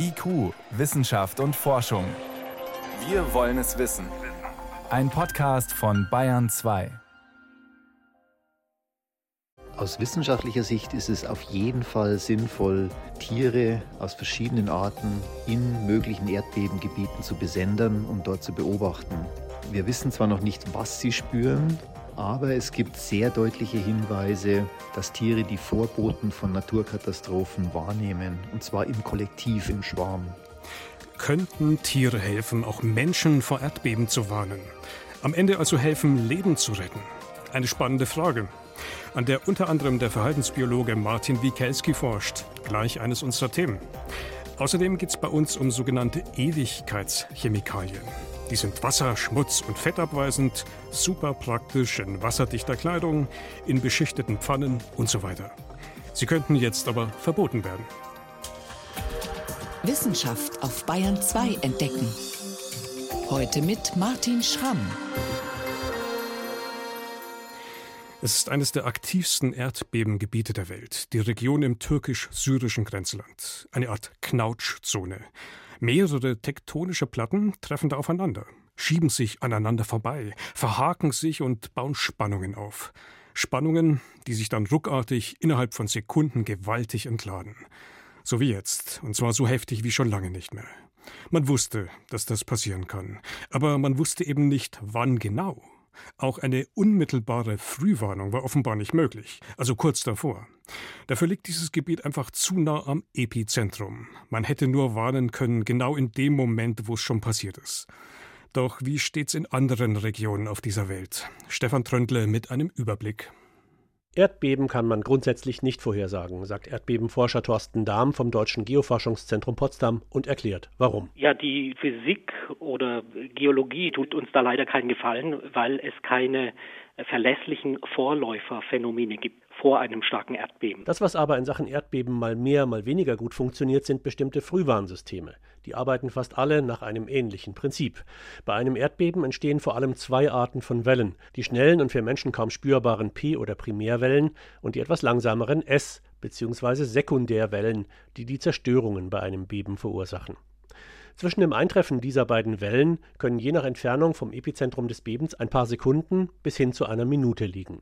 IQ, Wissenschaft und Forschung. Wir wollen es wissen. Ein Podcast von Bayern 2. Aus wissenschaftlicher Sicht ist es auf jeden Fall sinnvoll, Tiere aus verschiedenen Arten in möglichen Erdbebengebieten zu besendern und dort zu beobachten. Wir wissen zwar noch nicht, was sie spüren, aber es gibt sehr deutliche Hinweise, dass Tiere die Vorboten von Naturkatastrophen wahrnehmen, und zwar im Kollektiv, im Schwarm. Könnten Tiere helfen, auch Menschen vor Erdbeben zu warnen? Am Ende also helfen, Leben zu retten? Eine spannende Frage, an der unter anderem der Verhaltensbiologe Martin Wikelski forscht, gleich eines unserer Themen. Außerdem geht es bei uns um sogenannte Ewigkeitschemikalien. Die sind wasser-, schmutz- und fettabweisend, super praktisch in wasserdichter Kleidung, in beschichteten Pfannen und so weiter. Sie könnten jetzt aber verboten werden. Wissenschaft auf Bayern 2 entdecken. Heute mit Martin Schramm. Es ist eines der aktivsten Erdbebengebiete der Welt, die Region im türkisch-syrischen Grenzland, eine Art Knautschzone. Mehrere tektonische Platten treffen da aufeinander, schieben sich aneinander vorbei, verhaken sich und bauen Spannungen auf. Spannungen, die sich dann ruckartig innerhalb von Sekunden gewaltig entladen. So wie jetzt, und zwar so heftig wie schon lange nicht mehr. Man wusste, dass das passieren kann, aber man wusste eben nicht, wann genau. Auch eine unmittelbare Frühwarnung war offenbar nicht möglich, also kurz davor. Dafür liegt dieses Gebiet einfach zu nah am Epizentrum. Man hätte nur warnen können, genau in dem Moment, wo es schon passiert ist. Doch wie steht's in anderen Regionen auf dieser Welt? Stefan Tröndle mit einem Überblick. Erdbeben kann man grundsätzlich nicht vorhersagen, sagt Erdbebenforscher Thorsten Dahm vom Deutschen Geoforschungszentrum Potsdam und erklärt, warum. Ja, die Physik oder Geologie tut uns da leider keinen Gefallen, weil es keine verlässlichen Vorläuferphänomene gibt vor einem starken Erdbeben. Das, was aber in Sachen Erdbeben mal mehr, mal weniger gut funktioniert, sind bestimmte Frühwarnsysteme. Die arbeiten fast alle nach einem ähnlichen Prinzip. Bei einem Erdbeben entstehen vor allem zwei Arten von Wellen: die schnellen und für Menschen kaum spürbaren P- oder Primärwellen und die etwas langsameren S- bzw. Sekundärwellen, die die Zerstörungen bei einem Beben verursachen. Zwischen dem Eintreffen dieser beiden Wellen können je nach Entfernung vom Epizentrum des Bebens ein paar Sekunden bis hin zu einer Minute liegen.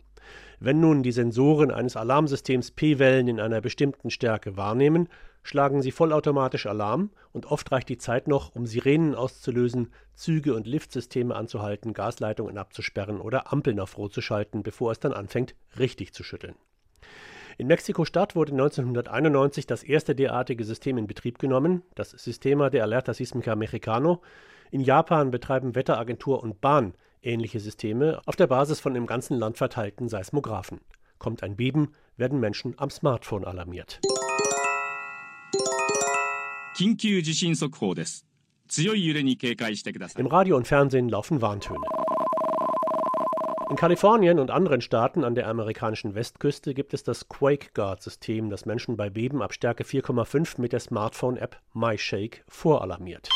Wenn nun die Sensoren eines Alarmsystems P-Wellen in einer bestimmten Stärke wahrnehmen, schlagen sie vollautomatisch Alarm und oft reicht die Zeit noch, um Sirenen auszulösen, Züge und Liftsysteme anzuhalten, Gasleitungen abzusperren oder Ampeln auf Rot zu schalten, bevor es dann anfängt, richtig zu schütteln. In Mexiko-Stadt wurde 1991 das erste derartige System in Betrieb genommen, das Sistema de Alerta Sísmica Mexicano. In Japan betreiben Wetteragentur und Bahn ähnliche Systeme auf der Basis von im ganzen Land verteilten Seismographen. Kommt ein Beben, werden Menschen am Smartphone alarmiert. Im Radio und Fernsehen laufen Warntöne. In Kalifornien und anderen Staaten an der amerikanischen Westküste gibt es das Quake Guard System, das Menschen bei Beben ab Stärke 4,5 mit der Smartphone-App MyShake voralarmiert.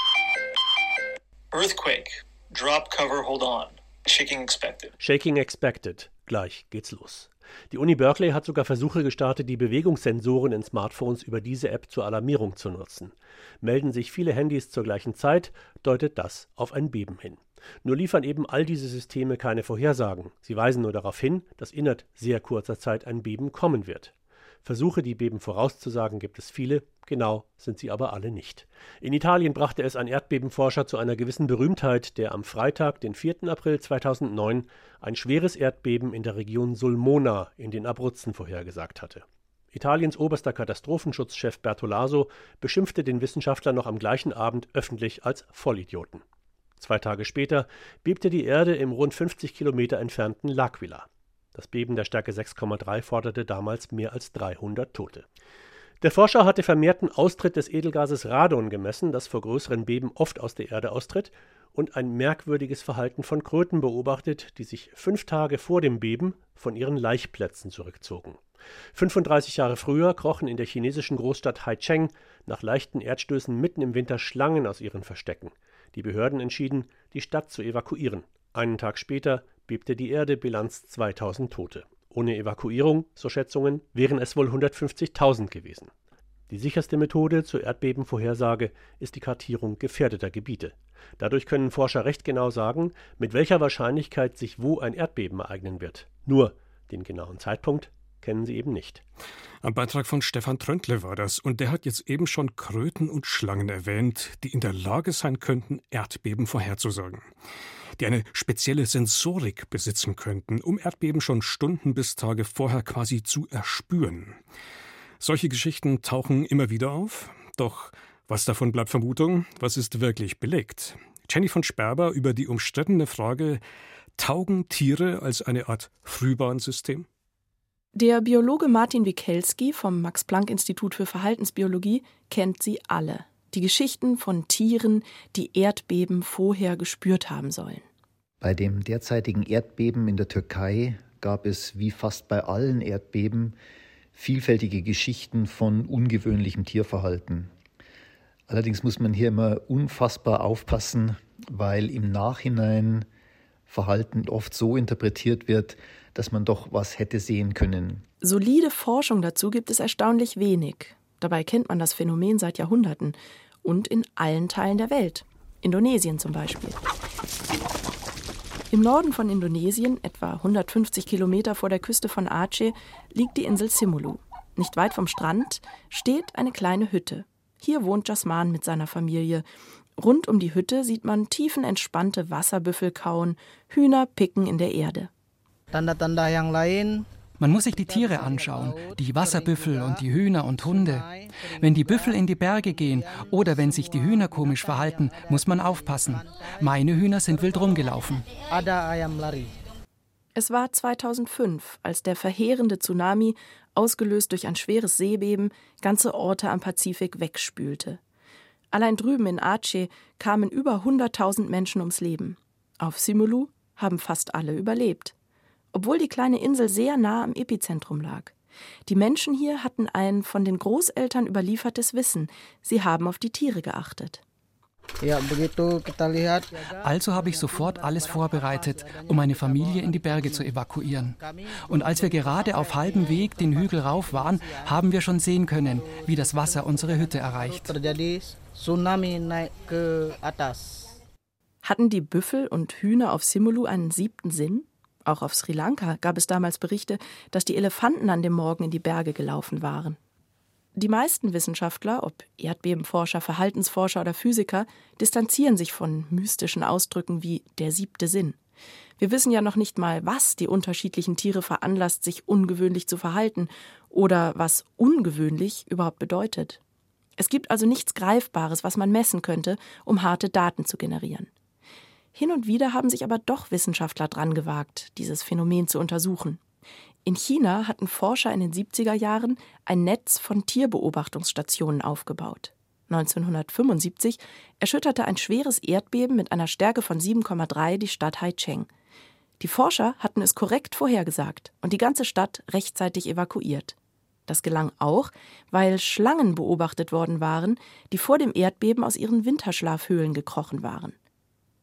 Earthquake. Drop cover, hold on. Shaking expected. Shaking expected. Gleich geht's los. Die Uni Berkeley hat sogar Versuche gestartet, die Bewegungssensoren in Smartphones über diese App zur Alarmierung zu nutzen. Melden sich viele Handys zur gleichen Zeit, deutet das auf ein Beben hin. Nur liefern eben all diese Systeme keine Vorhersagen. Sie weisen nur darauf hin, dass innerhalb sehr kurzer Zeit ein Beben kommen wird. Versuche, die Beben vorauszusagen, gibt es viele, genau sind sie aber alle nicht. In Italien brachte es ein Erdbebenforscher zu einer gewissen Berühmtheit, der am Freitag, den 4. April 2009, ein schweres Erdbeben in der Region Sulmona in den Abruzzen vorhergesagt hatte. Italiens oberster Katastrophenschutzchef Bertolaso beschimpfte den Wissenschaftler noch am gleichen Abend öffentlich als Vollidioten. Zwei Tage später bebte die Erde im rund 50 Kilometer entfernten L'Aquila. Das Beben der Stärke 6,3 forderte damals mehr als 300 Tote. Der Forscher hatte vermehrten Austritt des Edelgases Radon gemessen, das vor größeren Beben oft aus der Erde austritt, und ein merkwürdiges Verhalten von Kröten beobachtet, die sich fünf Tage vor dem Beben von ihren Laichplätzen zurückzogen. 35 Jahre früher krochen in der chinesischen Großstadt Haicheng nach leichten Erdstößen mitten im Winter Schlangen aus ihren Verstecken. Die Behörden entschieden, die Stadt zu evakuieren. Einen Tag später bebte die Erde, Bilanz 2000 Tote. Ohne Evakuierung, so Schätzungen, wären es wohl 150.000 gewesen. Die sicherste Methode zur Erdbebenvorhersage ist die Kartierung gefährdeter Gebiete. Dadurch können Forscher recht genau sagen, mit welcher Wahrscheinlichkeit sich wo ein Erdbeben ereignen wird. Nur den genauen Zeitpunkt kennen sie eben nicht. Ein Beitrag von Stefan Tröntle war das, und der hat jetzt eben schon Kröten und Schlangen erwähnt, die in der Lage sein könnten, Erdbeben vorherzusagen. Die eine spezielle Sensorik besitzen könnten, um Erdbeben schon Stunden bis Tage vorher quasi zu erspüren. Solche Geschichten tauchen immer wieder auf, doch was davon bleibt Vermutung, was ist wirklich belegt? Jenny von Sperber über die umstrittene Frage, taugen Tiere als eine Art Frühwarnsystem? Der Biologe Martin Wikelski vom Max-Planck-Institut für Verhaltensbiologie kennt sie alle. Die Geschichten von Tieren, die Erdbeben vorher gespürt haben sollen. Bei dem derzeitigen Erdbeben in der Türkei gab es wie fast bei allen Erdbeben vielfältige Geschichten von ungewöhnlichem Tierverhalten. Allerdings muss man hier immer unfassbar aufpassen, weil im Nachhinein Verhalten oft so interpretiert wird, dass man doch was hätte sehen können. Solide Forschung dazu gibt es erstaunlich wenig. Dabei kennt man das Phänomen seit Jahrhunderten und in allen Teilen der Welt. Indonesien zum Beispiel. Im Norden von Indonesien, etwa 150 Kilometer vor der Küste von Aceh, liegt die Insel Simulu. Nicht weit vom Strand steht eine kleine Hütte. Hier wohnt Jasman mit seiner Familie. Rund um die Hütte sieht man tiefenentspannte Wasserbüffel kauen, Hühner picken in der Erde. Tanda-tanda yang lain man muss sich die Tiere anschauen, die Wasserbüffel und die Hühner und Hunde. Wenn die Büffel in die Berge gehen oder wenn sich die Hühner komisch verhalten, muss man aufpassen. Meine Hühner sind wild rumgelaufen. Es war 2005, als der verheerende Tsunami, ausgelöst durch ein schweres Seebeben, ganze Orte am Pazifik wegspülte. Allein drüben in Aceh kamen über 100.000 Menschen ums Leben. Auf Simulu haben fast alle überlebt obwohl die kleine Insel sehr nah am Epizentrum lag. Die Menschen hier hatten ein von den Großeltern überliefertes Wissen. Sie haben auf die Tiere geachtet. Also habe ich sofort alles vorbereitet, um meine Familie in die Berge zu evakuieren. Und als wir gerade auf halbem Weg den Hügel rauf waren, haben wir schon sehen können, wie das Wasser unsere Hütte erreicht. Hatten die Büffel und Hühner auf Simulu einen siebten Sinn? Auch auf Sri Lanka gab es damals Berichte, dass die Elefanten an dem Morgen in die Berge gelaufen waren. Die meisten Wissenschaftler, ob Erdbebenforscher, Verhaltensforscher oder Physiker, distanzieren sich von mystischen Ausdrücken wie der siebte Sinn. Wir wissen ja noch nicht mal, was die unterschiedlichen Tiere veranlasst, sich ungewöhnlich zu verhalten oder was ungewöhnlich überhaupt bedeutet. Es gibt also nichts Greifbares, was man messen könnte, um harte Daten zu generieren. Hin und wieder haben sich aber doch Wissenschaftler dran gewagt, dieses Phänomen zu untersuchen. In China hatten Forscher in den 70er Jahren ein Netz von Tierbeobachtungsstationen aufgebaut. 1975 erschütterte ein schweres Erdbeben mit einer Stärke von 7,3 die Stadt Haicheng. Die Forscher hatten es korrekt vorhergesagt und die ganze Stadt rechtzeitig evakuiert. Das gelang auch, weil Schlangen beobachtet worden waren, die vor dem Erdbeben aus ihren Winterschlafhöhlen gekrochen waren.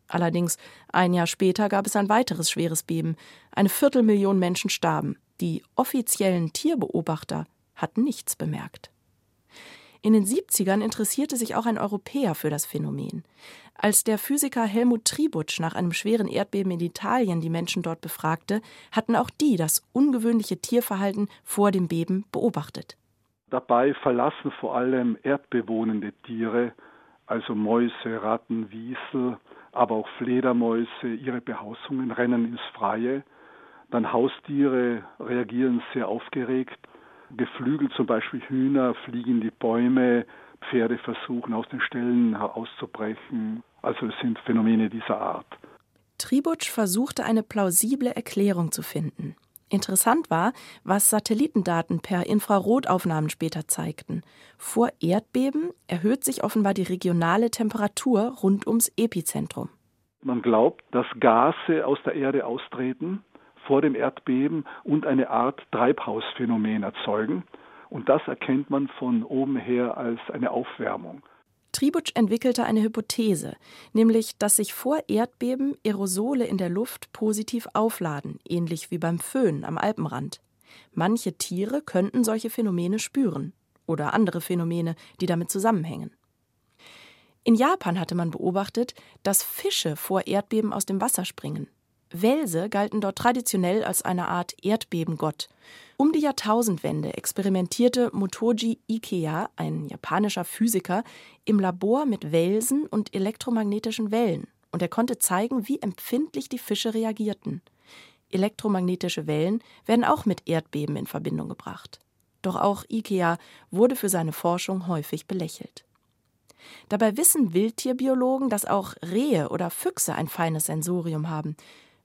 Allerdings ein Jahr später gab es ein weiteres schweres Beben. Eine Viertelmillion Menschen starben. Die offiziellen Tierbeobachter hatten nichts bemerkt. In den 70ern interessierte sich auch ein Europäer für das Phänomen. Als der Physiker Helmut Tributsch nach einem schweren Erdbeben in Italien die Menschen dort befragte, hatten auch die das ungewöhnliche Tierverhalten vor dem Beben beobachtet. Dabei verlassen vor allem erdbewohnende Tiere, also Mäuse, Ratten, Wiesel, aber auch Fledermäuse ihre Behausungen, rennen ins Freie. Dann Haustiere reagieren sehr aufgeregt. Geflügelt zum Beispiel Hühner fliegen in die Bäume, Pferde versuchen aus den Ställen auszubrechen. Also es sind Phänomene dieser Art. Tributsch versuchte eine plausible Erklärung zu finden. Interessant war, was Satellitendaten per Infrarotaufnahmen später zeigten. Vor Erdbeben erhöht sich offenbar die regionale Temperatur rund ums Epizentrum. Man glaubt, dass Gase aus der Erde austreten vor dem Erdbeben und eine Art Treibhausphänomen erzeugen. Und das erkennt man von oben her als eine Aufwärmung. Tributsch entwickelte eine Hypothese, nämlich dass sich vor Erdbeben Aerosole in der Luft positiv aufladen, ähnlich wie beim Föhn am Alpenrand. Manche Tiere könnten solche Phänomene spüren. oder andere Phänomene, die damit zusammenhängen. In Japan hatte man beobachtet, dass Fische vor Erdbeben aus dem Wasser springen. Welse galten dort traditionell als eine Art Erdbebengott. Um die Jahrtausendwende experimentierte Motoji Ikea, ein japanischer Physiker, im Labor mit Welsen und elektromagnetischen Wellen, und er konnte zeigen, wie empfindlich die Fische reagierten. Elektromagnetische Wellen werden auch mit Erdbeben in Verbindung gebracht. Doch auch Ikea wurde für seine Forschung häufig belächelt. Dabei wissen Wildtierbiologen, dass auch Rehe oder Füchse ein feines Sensorium haben,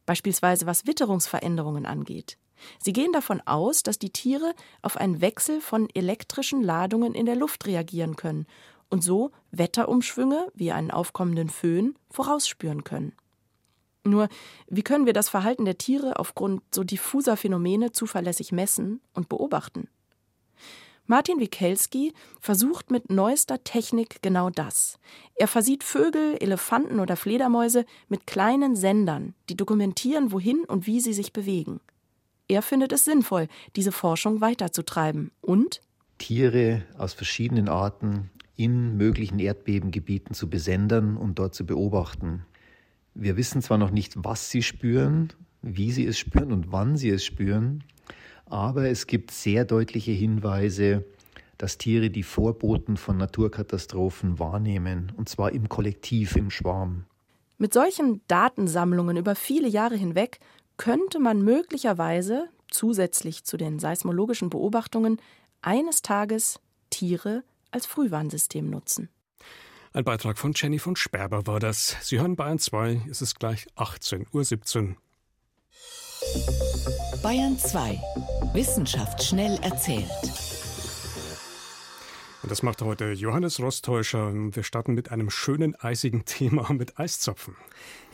beispielsweise was Witterungsveränderungen angeht. Sie gehen davon aus, dass die Tiere auf einen Wechsel von elektrischen Ladungen in der Luft reagieren können und so Wetterumschwünge wie einen aufkommenden Föhn vorausspüren können. Nur, wie können wir das Verhalten der Tiere aufgrund so diffuser Phänomene zuverlässig messen und beobachten? Martin Wikelski versucht mit neuester Technik genau das. Er versieht Vögel, Elefanten oder Fledermäuse mit kleinen Sendern, die dokumentieren, wohin und wie sie sich bewegen. Er findet es sinnvoll, diese Forschung weiterzutreiben und Tiere aus verschiedenen Arten in möglichen Erdbebengebieten zu besendern und dort zu beobachten. Wir wissen zwar noch nicht, was sie spüren, wie sie es spüren und wann sie es spüren, aber es gibt sehr deutliche Hinweise, dass Tiere die Vorboten von Naturkatastrophen wahrnehmen, und zwar im Kollektiv, im Schwarm. Mit solchen Datensammlungen über viele Jahre hinweg könnte man möglicherweise zusätzlich zu den seismologischen Beobachtungen eines Tages Tiere als Frühwarnsystem nutzen. Ein Beitrag von Jenny von Sperber war das. Sie hören Bayern 2, es ist gleich 18.17 Uhr. Bayern 2. Wissenschaft schnell erzählt. Und das macht heute Johannes Rostäuscher. Wir starten mit einem schönen eisigen Thema mit Eiszapfen.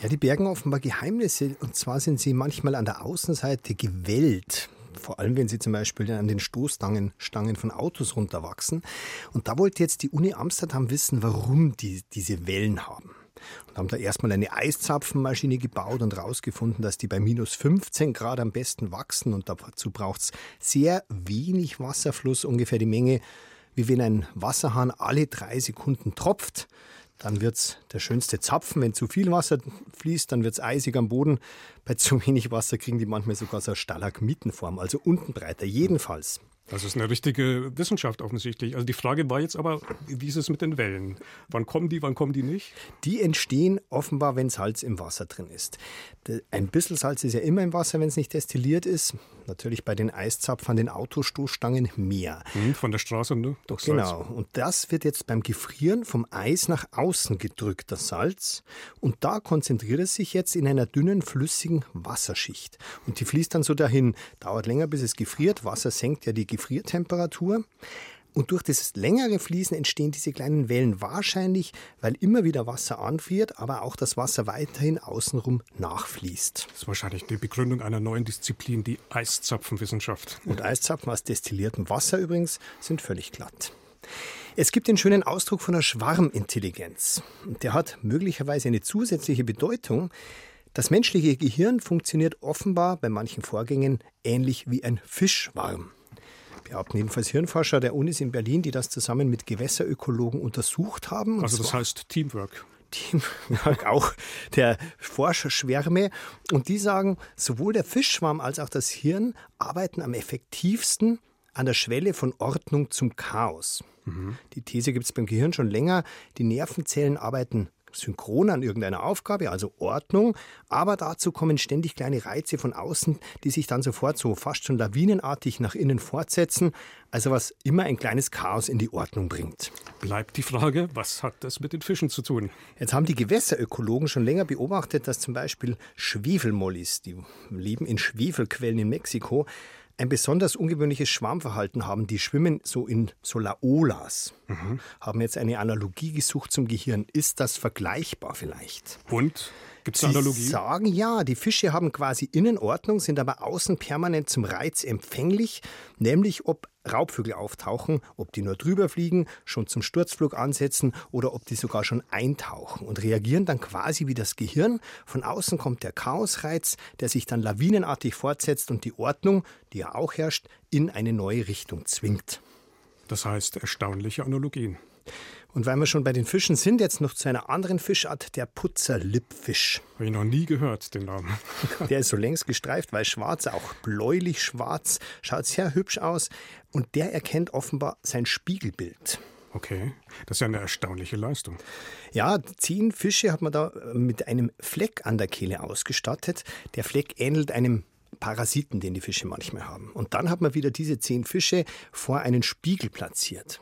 Ja, die bergen offenbar Geheimnisse. Und zwar sind sie manchmal an der Außenseite gewellt vor allem wenn sie zum Beispiel an den Stoßstangen Stangen von Autos runterwachsen. Und da wollte jetzt die Uni Amsterdam wissen, warum die diese Wellen haben und haben da erstmal eine Eiszapfenmaschine gebaut und herausgefunden, dass die bei minus 15 Grad am besten wachsen und dazu braucht es sehr wenig Wasserfluss, ungefähr die Menge, wie wenn ein Wasserhahn alle drei Sekunden tropft. Dann wird es der schönste Zapfen. Wenn zu viel Wasser fließt, dann wird es eisig am Boden. Bei zu wenig Wasser kriegen die manchmal sogar so eine Stalagmitenform, also unten breiter. Jedenfalls das ist eine richtige Wissenschaft offensichtlich. Also die Frage war jetzt aber, wie ist es mit den Wellen? Wann kommen die, wann kommen die nicht? Die entstehen offenbar, wenn Salz im Wasser drin ist. Ein bisschen Salz ist ja immer im Wasser, wenn es nicht destilliert ist. Natürlich bei den Eiszapfen, den Autostoßstangen mehr. Hm, von der Straße, ne? Doch genau. Und das wird jetzt beim Gefrieren vom Eis nach außen gedrückt, das Salz. Und da konzentriert es sich jetzt in einer dünnen, flüssigen Wasserschicht. Und die fließt dann so dahin. Dauert länger, bis es gefriert. Wasser senkt ja die Gefriertemperatur. Und durch das längere Fließen entstehen diese kleinen Wellen wahrscheinlich, weil immer wieder Wasser anfriert, aber auch das Wasser weiterhin außenrum nachfließt. Das ist wahrscheinlich die Begründung einer neuen Disziplin, die Eiszapfenwissenschaft. Und Eiszapfen aus destilliertem Wasser übrigens sind völlig glatt. Es gibt den schönen Ausdruck von der Schwarmintelligenz. Der hat möglicherweise eine zusätzliche Bedeutung. Das menschliche Gehirn funktioniert offenbar bei manchen Vorgängen ähnlich wie ein Fischschwarm behaupten jedenfalls Hirnforscher der Unis in Berlin, die das zusammen mit Gewässerökologen untersucht haben. Also das heißt Teamwork. Teamwork auch der Forscherschwärme. Und die sagen, sowohl der Fischschwarm als auch das Hirn arbeiten am effektivsten an der Schwelle von Ordnung zum Chaos. Mhm. Die These gibt es beim Gehirn schon länger. Die Nervenzellen arbeiten synchron an irgendeiner Aufgabe, also Ordnung, aber dazu kommen ständig kleine Reize von außen, die sich dann sofort so fast schon lawinenartig nach innen fortsetzen, also was immer ein kleines Chaos in die Ordnung bringt. Bleibt die Frage, was hat das mit den Fischen zu tun? Jetzt haben die Gewässerökologen schon länger beobachtet, dass zum Beispiel Schwefelmollis, die leben in Schwefelquellen in Mexiko, ein besonders ungewöhnliches Schwarmverhalten haben. Die schwimmen so in Solaolas. Mhm. Haben jetzt eine Analogie gesucht zum Gehirn. Ist das vergleichbar vielleicht? Und? Gibt es eine Analogie? Sie sagen ja, die Fische haben quasi Innenordnung, sind aber außen permanent zum Reiz empfänglich, nämlich ob Raubvögel auftauchen, ob die nur drüber fliegen, schon zum Sturzflug ansetzen oder ob die sogar schon eintauchen und reagieren dann quasi wie das Gehirn. Von außen kommt der Chaosreiz, der sich dann lawinenartig fortsetzt und die Ordnung, die ja auch herrscht, in eine neue Richtung zwingt. Das heißt erstaunliche Analogien. Und weil wir schon bei den Fischen sind, jetzt noch zu einer anderen Fischart, der Putzerlippfisch. Habe ich noch nie gehört, den Namen. Der ist so längs gestreift, weiß schwarz, auch bläulich schwarz, schaut sehr hübsch aus und der erkennt offenbar sein Spiegelbild. Okay, das ist ja eine erstaunliche Leistung. Ja, zehn Fische hat man da mit einem Fleck an der Kehle ausgestattet. Der Fleck ähnelt einem Parasiten, den die Fische manchmal haben. Und dann hat man wieder diese zehn Fische vor einen Spiegel platziert.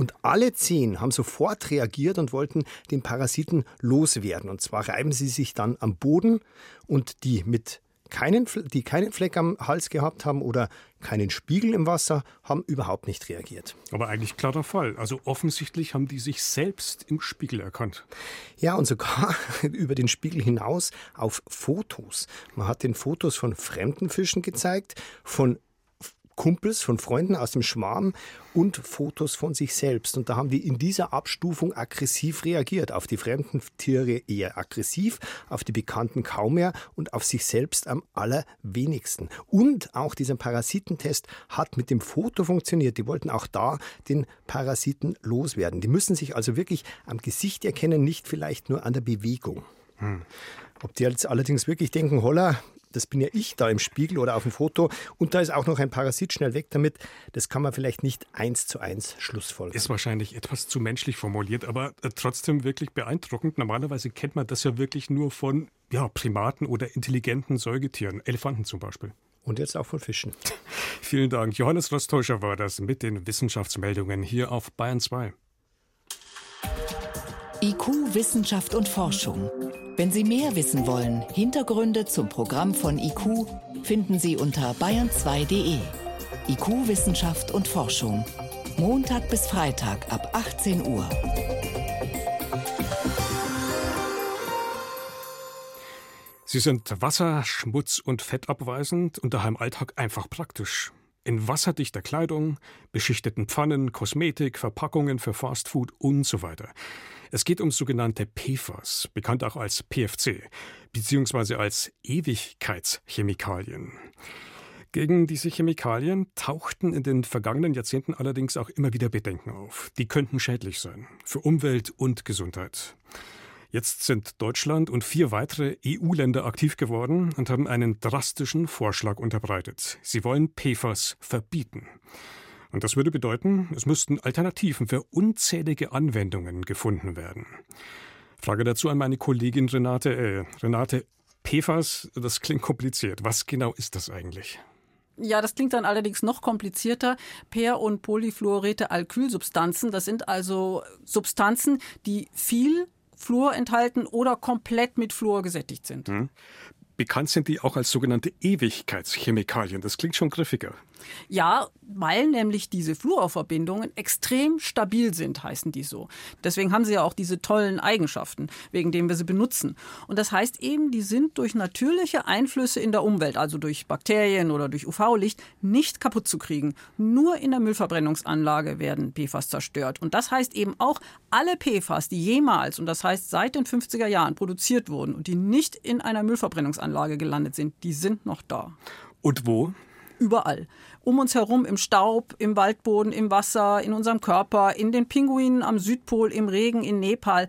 Und alle zehn haben sofort reagiert und wollten den Parasiten loswerden. Und zwar reiben sie sich dann am Boden und die mit keinen, die keinen Fleck am Hals gehabt haben oder keinen Spiegel im Wasser, haben überhaupt nicht reagiert. Aber eigentlich klarer Fall. Also offensichtlich haben die sich selbst im Spiegel erkannt. Ja, und sogar über den Spiegel hinaus auf Fotos. Man hat den Fotos von fremden Fischen gezeigt, von Kumpels, von Freunden aus dem Schwarm und Fotos von sich selbst. Und da haben die in dieser Abstufung aggressiv reagiert. Auf die fremden Tiere eher aggressiv, auf die Bekannten kaum mehr und auf sich selbst am allerwenigsten. Und auch dieser Parasitentest hat mit dem Foto funktioniert. Die wollten auch da den Parasiten loswerden. Die müssen sich also wirklich am Gesicht erkennen, nicht vielleicht nur an der Bewegung. Hm. Ob die jetzt allerdings wirklich denken, holla, das bin ja ich da im Spiegel oder auf dem Foto und da ist auch noch ein Parasit schnell weg damit. Das kann man vielleicht nicht eins zu eins schlussfolgern. Ist wahrscheinlich etwas zu menschlich formuliert, aber äh, trotzdem wirklich beeindruckend. Normalerweise kennt man das ja wirklich nur von ja, Primaten oder intelligenten Säugetieren, Elefanten zum Beispiel. Und jetzt auch von Fischen. Vielen Dank. Johannes Rostäuscher war das mit den Wissenschaftsmeldungen hier auf Bayern 2. IQ, Wissenschaft und Forschung. Wenn Sie mehr wissen wollen, Hintergründe zum Programm von IQ finden Sie unter bayern2.de. IQ, Wissenschaft und Forschung. Montag bis Freitag ab 18 Uhr. Sie sind wasser-, schmutz- und fettabweisend und daheim im Alltag einfach praktisch. In wasserdichter Kleidung, beschichteten Pfannen, Kosmetik, Verpackungen für Fastfood und so weiter. Es geht um sogenannte PFAS, bekannt auch als PFC, beziehungsweise als Ewigkeitschemikalien. Gegen diese Chemikalien tauchten in den vergangenen Jahrzehnten allerdings auch immer wieder Bedenken auf. Die könnten schädlich sein für Umwelt und Gesundheit. Jetzt sind Deutschland und vier weitere EU-Länder aktiv geworden und haben einen drastischen Vorschlag unterbreitet. Sie wollen PFAS verbieten. Und das würde bedeuten, es müssten Alternativen für unzählige Anwendungen gefunden werden. Frage dazu an meine Kollegin Renate. Äh, Renate, PFAS, das klingt kompliziert. Was genau ist das eigentlich? Ja, das klingt dann allerdings noch komplizierter. Per- und polyfluorete Alkylsubstanzen, das sind also Substanzen, die viel Fluor enthalten oder komplett mit Fluor gesättigt sind. Hm. Bekannt sind die auch als sogenannte Ewigkeitschemikalien. Das klingt schon griffiger. Ja, weil nämlich diese Fluorverbindungen extrem stabil sind, heißen die so. Deswegen haben sie ja auch diese tollen Eigenschaften, wegen denen wir sie benutzen. Und das heißt eben, die sind durch natürliche Einflüsse in der Umwelt, also durch Bakterien oder durch UV-Licht, nicht kaputt zu kriegen. Nur in der Müllverbrennungsanlage werden PFAS zerstört. Und das heißt eben auch, alle PFAS, die jemals, und das heißt seit den 50er Jahren produziert wurden und die nicht in einer Müllverbrennungsanlage Anlage gelandet sind, die sind noch da. Und wo? Überall. Um uns herum im Staub, im Waldboden, im Wasser, in unserem Körper, in den Pinguinen am Südpol, im Regen, in Nepal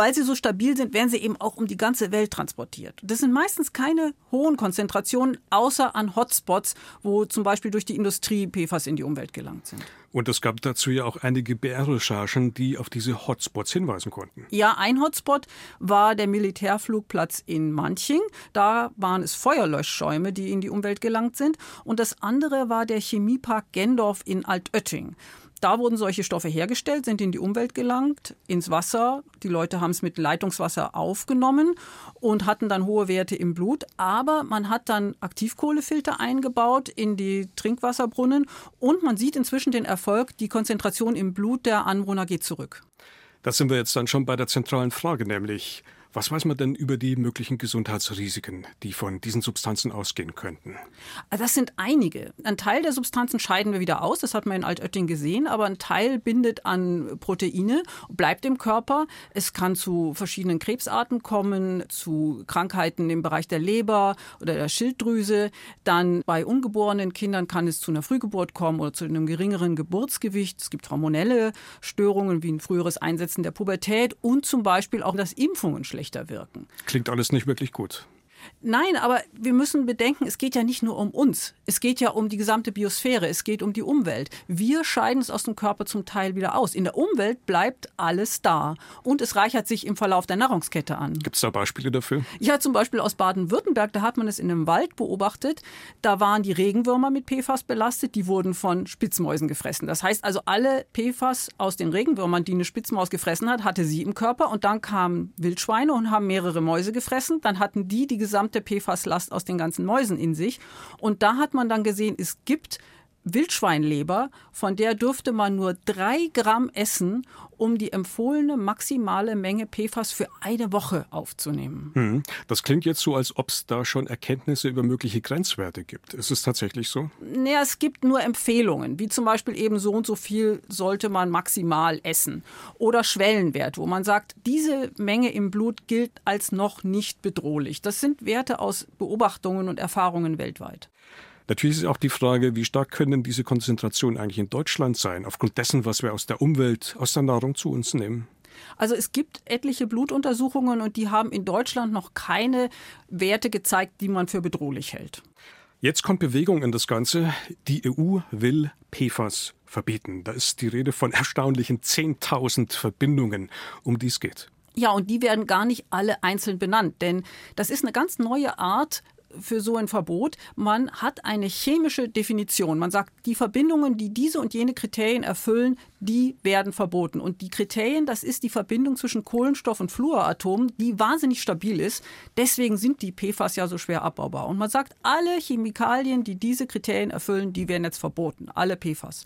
weil sie so stabil sind, werden sie eben auch um die ganze Welt transportiert. Das sind meistens keine hohen Konzentrationen, außer an Hotspots, wo zum Beispiel durch die Industrie PFAS in die Umwelt gelangt sind. Und es gab dazu ja auch einige BR-Recherchen, die auf diese Hotspots hinweisen konnten. Ja, ein Hotspot war der Militärflugplatz in Manching. Da waren es Feuerlöschschäume, die in die Umwelt gelangt sind. Und das andere war der Chemiepark Gendorf in Altötting. Da wurden solche Stoffe hergestellt, sind in die Umwelt gelangt, ins Wasser. Die Leute haben es mit Leitungswasser aufgenommen und hatten dann hohe Werte im Blut. Aber man hat dann Aktivkohlefilter eingebaut in die Trinkwasserbrunnen und man sieht inzwischen den Erfolg, die Konzentration im Blut der Anwohner geht zurück. Da sind wir jetzt dann schon bei der zentralen Frage, nämlich Was weiß man denn über die möglichen Gesundheitsrisiken, die von diesen Substanzen ausgehen könnten? Das sind einige. Ein Teil der Substanzen scheiden wir wieder aus, das hat man in Altötting gesehen, aber ein Teil bindet an Proteine, bleibt im Körper. Es kann zu verschiedenen Krebsarten kommen, zu Krankheiten im Bereich der Leber oder der Schilddrüse. Dann bei ungeborenen Kindern kann es zu einer Frühgeburt kommen oder zu einem geringeren Geburtsgewicht. Es gibt hormonelle Störungen wie ein früheres Einsetzen der Pubertät und zum Beispiel auch, dass Impfungen schlecht schlechter wirken. Klingt alles nicht wirklich gut. Nein, aber wir müssen bedenken, es geht ja nicht nur um uns. Es geht ja um die gesamte Biosphäre. Es geht um die Umwelt. Wir scheiden es aus dem Körper zum Teil wieder aus. In der Umwelt bleibt alles da. Und es reichert sich im Verlauf der Nahrungskette an. Gibt es da Beispiele dafür? Ja, zum Beispiel aus Baden-Württemberg. Da hat man es in einem Wald beobachtet. Da waren die Regenwürmer mit PFAS belastet. Die wurden von Spitzmäusen gefressen. Das heißt also, alle PFAS aus den Regenwürmern, die eine Spitzmaus gefressen hat, hatte sie im Körper. Und dann kamen Wildschweine und haben mehrere Mäuse gefressen. Dann hatten die die gesamte gesamte PFAS-Last aus den ganzen Mäusen in sich. Und da hat man dann gesehen, es gibt Wildschweinleber, von der dürfte man nur drei Gramm essen, um die empfohlene maximale Menge PFAS für eine Woche aufzunehmen. Hm. Das klingt jetzt so, als ob es da schon Erkenntnisse über mögliche Grenzwerte gibt. Ist es tatsächlich so? Naja, es gibt nur Empfehlungen, wie zum Beispiel eben so und so viel sollte man maximal essen. Oder Schwellenwert, wo man sagt, diese Menge im Blut gilt als noch nicht bedrohlich. Das sind Werte aus Beobachtungen und Erfahrungen weltweit. Natürlich ist auch die Frage, wie stark können diese Konzentrationen eigentlich in Deutschland sein, aufgrund dessen, was wir aus der Umwelt, aus der Nahrung zu uns nehmen. Also es gibt etliche Blutuntersuchungen und die haben in Deutschland noch keine Werte gezeigt, die man für bedrohlich hält. Jetzt kommt Bewegung in das Ganze. Die EU will PFAS verbieten. Da ist die Rede von erstaunlichen 10.000 Verbindungen, um die es geht. Ja, und die werden gar nicht alle einzeln benannt, denn das ist eine ganz neue Art, für so ein Verbot. Man hat eine chemische Definition. Man sagt, die Verbindungen, die diese und jene Kriterien erfüllen, die werden verboten. Und die Kriterien, das ist die Verbindung zwischen Kohlenstoff und Fluoratomen, die wahnsinnig stabil ist. Deswegen sind die PFAS ja so schwer abbaubar. Und man sagt, alle Chemikalien, die diese Kriterien erfüllen, die werden jetzt verboten. Alle PFAS.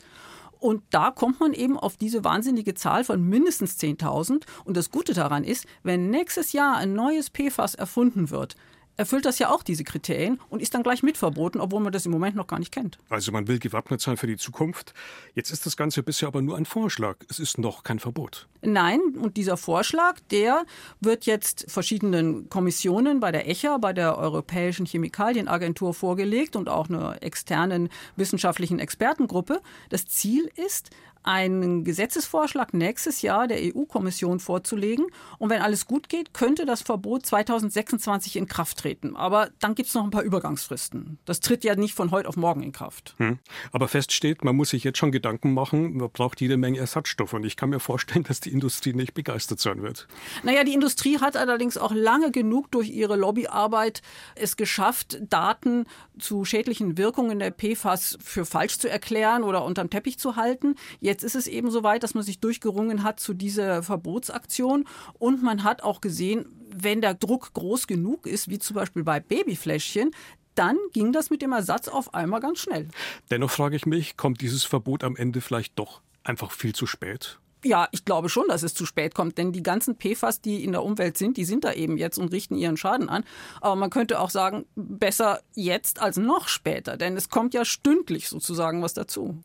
Und da kommt man eben auf diese wahnsinnige Zahl von mindestens 10.000. Und das Gute daran ist, wenn nächstes Jahr ein neues PFAS erfunden wird, erfüllt das ja auch diese Kriterien und ist dann gleich mit verboten, obwohl man das im Moment noch gar nicht kennt. Also man will gewappnet sein für die Zukunft. Jetzt ist das Ganze bisher aber nur ein Vorschlag. Es ist noch kein Verbot. Nein, und dieser Vorschlag, der wird jetzt verschiedenen Kommissionen bei der ECHA, bei der Europäischen Chemikalienagentur vorgelegt und auch einer externen wissenschaftlichen Expertengruppe. Das Ziel ist, einen Gesetzesvorschlag nächstes Jahr der EU-Kommission vorzulegen. Und wenn alles gut geht, könnte das Verbot 2026 in Kraft treten. Aber dann gibt es noch ein paar Übergangsfristen. Das tritt ja nicht von heute auf morgen in Kraft. Hm. Aber fest steht, man muss sich jetzt schon Gedanken machen, man braucht jede Menge Ersatzstoffe. Und ich kann mir vorstellen, dass die Industrie nicht begeistert sein wird. Naja, die Industrie hat allerdings auch lange genug durch ihre Lobbyarbeit es geschafft, Daten zu schädlichen Wirkungen der PFAS für falsch zu erklären oder unterm Teppich zu halten. Jetzt Jetzt ist es eben so weit, dass man sich durchgerungen hat zu dieser Verbotsaktion und man hat auch gesehen, wenn der Druck groß genug ist, wie zum Beispiel bei Babyfläschchen, dann ging das mit dem Ersatz auf einmal ganz schnell. Dennoch frage ich mich, kommt dieses Verbot am Ende vielleicht doch einfach viel zu spät? Ja, ich glaube schon, dass es zu spät kommt, denn die ganzen PFAS, die in der Umwelt sind, die sind da eben jetzt und richten ihren Schaden an. Aber man könnte auch sagen, besser jetzt als noch später, denn es kommt ja stündlich sozusagen was dazu.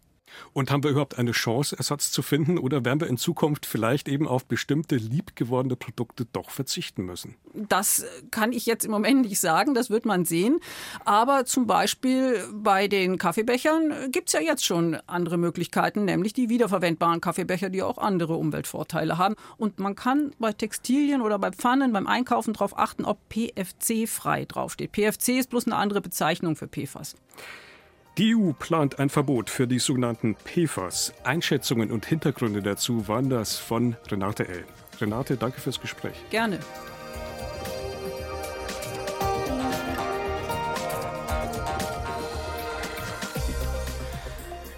Und haben wir überhaupt eine Chance, Ersatz zu finden? Oder werden wir in Zukunft vielleicht eben auf bestimmte liebgewordene Produkte doch verzichten müssen? Das kann ich jetzt im Moment nicht sagen, das wird man sehen. Aber zum Beispiel bei den Kaffeebechern gibt es ja jetzt schon andere Möglichkeiten, nämlich die wiederverwendbaren Kaffeebecher, die auch andere Umweltvorteile haben. Und man kann bei Textilien oder bei Pfannen beim Einkaufen darauf achten, ob PFC-frei draufsteht. PFC ist bloß eine andere Bezeichnung für PFAS. Die EU plant ein Verbot für die sogenannten PFAS. Einschätzungen und Hintergründe dazu waren das von Renate L. Renate, danke fürs Gespräch. Gerne.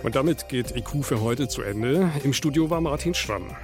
Und damit geht IQ für heute zu Ende. Im Studio war Martin Schramm.